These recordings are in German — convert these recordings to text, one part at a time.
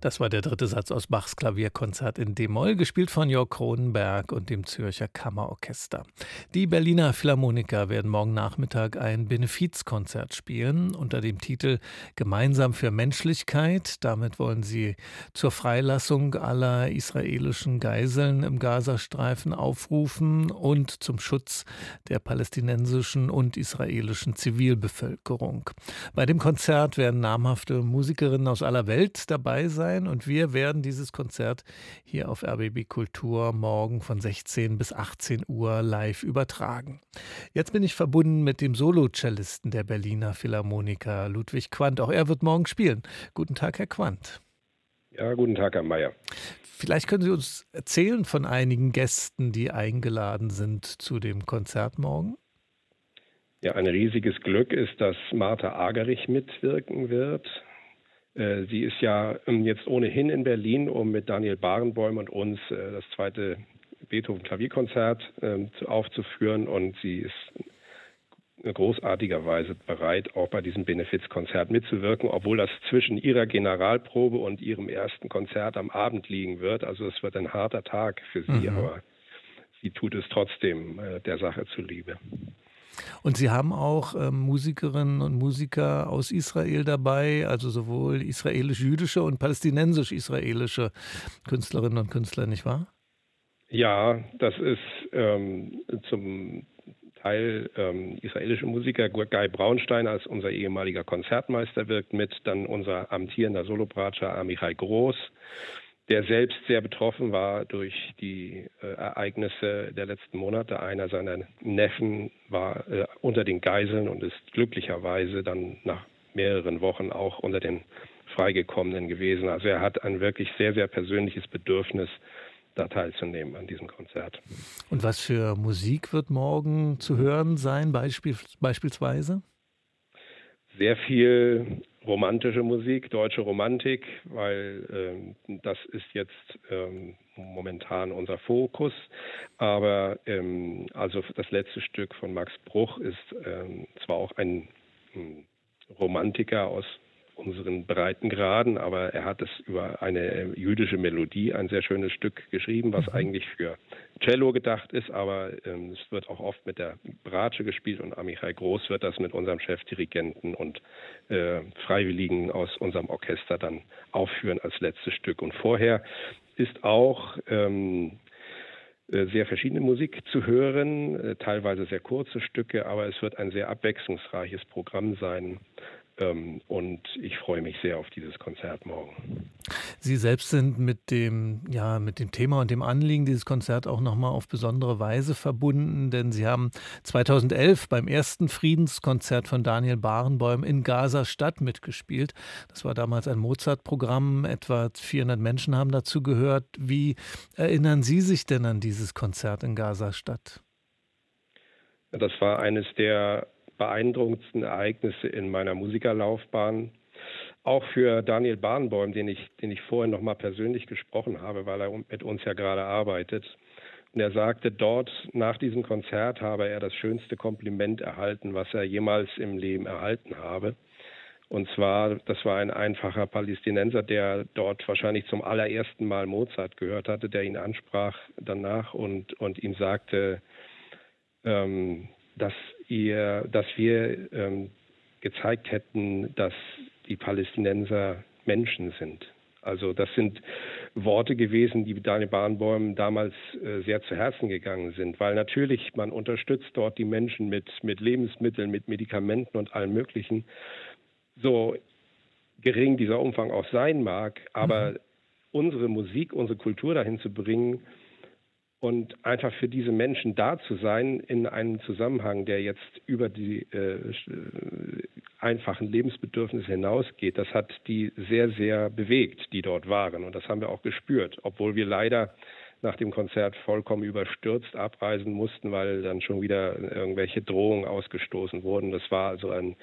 Das war der dritte Satz aus Bachs Klavierkonzert in D-Moll, gespielt von Jörg Kronenberg und dem Zürcher Kammerorchester. Die Berliner Philharmoniker werden morgen Nachmittag ein Benefizkonzert spielen unter dem Titel Gemeinsam für Menschlichkeit. Damit wollen sie zur Freilassung aller israelischen Geiseln im Gazastreifen aufrufen und zum Schutz der palästinensischen und israelischen Zivilbevölkerung. Bei dem Konzert werden namhafte Musikerinnen aus aller Welt dabei sein sein und wir werden dieses Konzert hier auf RBB Kultur morgen von 16 bis 18 Uhr live übertragen. Jetzt bin ich verbunden mit dem Solo-Cellisten der Berliner Philharmoniker Ludwig Quandt. Auch er wird morgen spielen. Guten Tag, Herr Quandt. Ja, guten Tag, Herr Mayer. Vielleicht können Sie uns erzählen von einigen Gästen, die eingeladen sind zu dem Konzert morgen. Ja, ein riesiges Glück ist, dass Martha Agerich mitwirken wird. Äh, sie ist ja ähm, jetzt ohnehin in Berlin, um mit Daniel Barenbäum und uns äh, das zweite Beethoven-Klavierkonzert ähm, aufzuführen und sie ist großartigerweise bereit, auch bei diesem Benefizkonzert mitzuwirken, obwohl das zwischen ihrer Generalprobe und ihrem ersten Konzert am Abend liegen wird. Also es wird ein harter Tag für sie, mhm. aber sie tut es trotzdem äh, der Sache zuliebe. Und Sie haben auch ähm, Musikerinnen und Musiker aus Israel dabei, also sowohl israelisch-jüdische und palästinensisch-israelische Künstlerinnen und Künstler, nicht wahr? Ja, das ist ähm, zum Teil ähm, israelische Musiker. Guy Braunstein als unser ehemaliger Konzertmeister wirkt mit, dann unser amtierender Solopratscher Amichai Groß der selbst sehr betroffen war durch die äh, Ereignisse der letzten Monate. Einer seiner Neffen war äh, unter den Geiseln und ist glücklicherweise dann nach mehreren Wochen auch unter den Freigekommenen gewesen. Also er hat ein wirklich sehr, sehr persönliches Bedürfnis, da teilzunehmen an diesem Konzert. Und was für Musik wird morgen zu hören sein, beispiel, beispielsweise? Sehr viel romantische Musik, deutsche Romantik, weil ähm, das ist jetzt ähm, momentan unser Fokus. Aber ähm, also das letzte Stück von Max Bruch ist ähm, zwar auch ein ähm, Romantiker aus unseren Breitengraden, aber er hat es über eine jüdische Melodie ein sehr schönes Stück geschrieben, was mhm. eigentlich für Cello gedacht ist, aber ähm, es wird auch oft mit der Bratsche gespielt und Amichai Groß wird das mit unserem Chefdirigenten und äh, Freiwilligen aus unserem Orchester dann aufführen als letztes Stück. Und vorher ist auch ähm, äh, sehr verschiedene Musik zu hören, äh, teilweise sehr kurze Stücke, aber es wird ein sehr abwechslungsreiches Programm sein. Ähm, und ich freue mich sehr auf dieses Konzert morgen. Sie selbst sind mit dem, ja, mit dem Thema und dem Anliegen dieses Konzerts auch nochmal auf besondere Weise verbunden, denn Sie haben 2011 beim ersten Friedenskonzert von Daniel Barenbäum in Gaza-Stadt mitgespielt. Das war damals ein Mozart-Programm, etwa 400 Menschen haben dazu gehört. Wie erinnern Sie sich denn an dieses Konzert in Gaza-Stadt? Das war eines der beeindruckendsten Ereignisse in meiner Musikerlaufbahn. Auch für Daniel Bahnbäum, den ich, den ich vorhin noch mal persönlich gesprochen habe, weil er mit uns ja gerade arbeitet. Und er sagte, dort nach diesem Konzert habe er das schönste Kompliment erhalten, was er jemals im Leben erhalten habe. Und zwar, das war ein einfacher Palästinenser, der dort wahrscheinlich zum allerersten Mal Mozart gehört hatte, der ihn ansprach danach und, und ihm sagte, ähm, dass ihr, dass wir ähm, gezeigt hätten, dass die Palästinenser Menschen sind. Also das sind Worte gewesen, die Daniel Bahnbäum damals äh, sehr zu Herzen gegangen sind, weil natürlich man unterstützt dort die Menschen mit, mit Lebensmitteln, mit Medikamenten und allem Möglichen. So gering dieser Umfang auch sein mag, aber mhm. unsere Musik, unsere Kultur dahin zu bringen, und einfach für diese Menschen da zu sein in einem Zusammenhang, der jetzt über die äh, einfachen Lebensbedürfnisse hinausgeht, das hat die sehr, sehr bewegt, die dort waren. Und das haben wir auch gespürt, obwohl wir leider nach dem Konzert vollkommen überstürzt abreisen mussten, weil dann schon wieder irgendwelche Drohungen ausgestoßen wurden. Das war also ein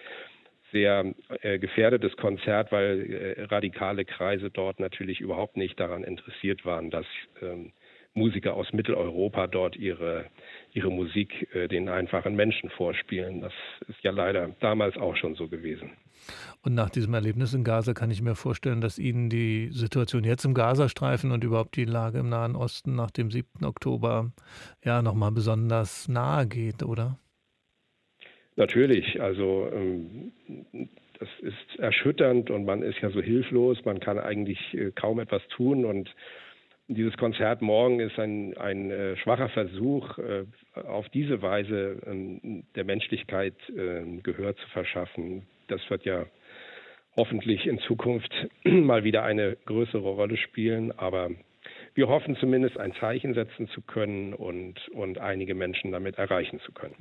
sehr äh, gefährdetes Konzert, weil äh, radikale Kreise dort natürlich überhaupt nicht daran interessiert waren, dass ähm, Musiker aus Mitteleuropa dort ihre, ihre Musik äh, den einfachen Menschen vorspielen. Das ist ja leider damals auch schon so gewesen. Und nach diesem Erlebnis in Gaza kann ich mir vorstellen, dass Ihnen die Situation jetzt im Gazastreifen und überhaupt die Lage im Nahen Osten nach dem 7. Oktober ja nochmal besonders nahe geht, oder? Natürlich, also ähm, das ist erschütternd und man ist ja so hilflos, man kann eigentlich äh, kaum etwas tun und dieses Konzert morgen ist ein, ein äh, schwacher Versuch, äh, auf diese Weise äh, der Menschlichkeit ähm, Gehör zu verschaffen. Das wird ja hoffentlich in Zukunft mal wieder eine größere Rolle spielen, aber wir hoffen zumindest ein Zeichen setzen zu können und, und einige Menschen damit erreichen zu können.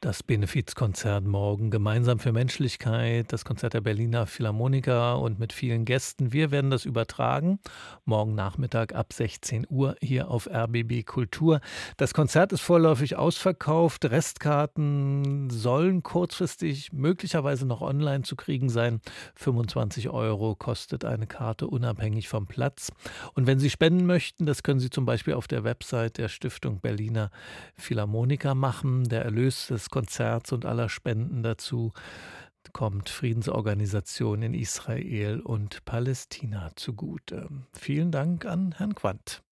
Das Benefizkonzert morgen gemeinsam für Menschlichkeit, das Konzert der Berliner Philharmoniker und mit vielen Gästen. Wir werden das übertragen. Morgen Nachmittag ab 16 Uhr hier auf RBB Kultur. Das Konzert ist vorläufig ausverkauft. Restkarten sollen kurzfristig möglicherweise noch online zu kriegen sein. 25 Euro kostet eine Karte unabhängig vom Platz. Und wenn Sie spenden möchten, das können Sie zum Beispiel auf der Website der Stiftung Berliner Philharmoniker machen. Der Erlös Erlös des Konzerts und aller Spenden dazu kommt Friedensorganisationen in Israel und Palästina zugute. Vielen Dank an Herrn Quandt.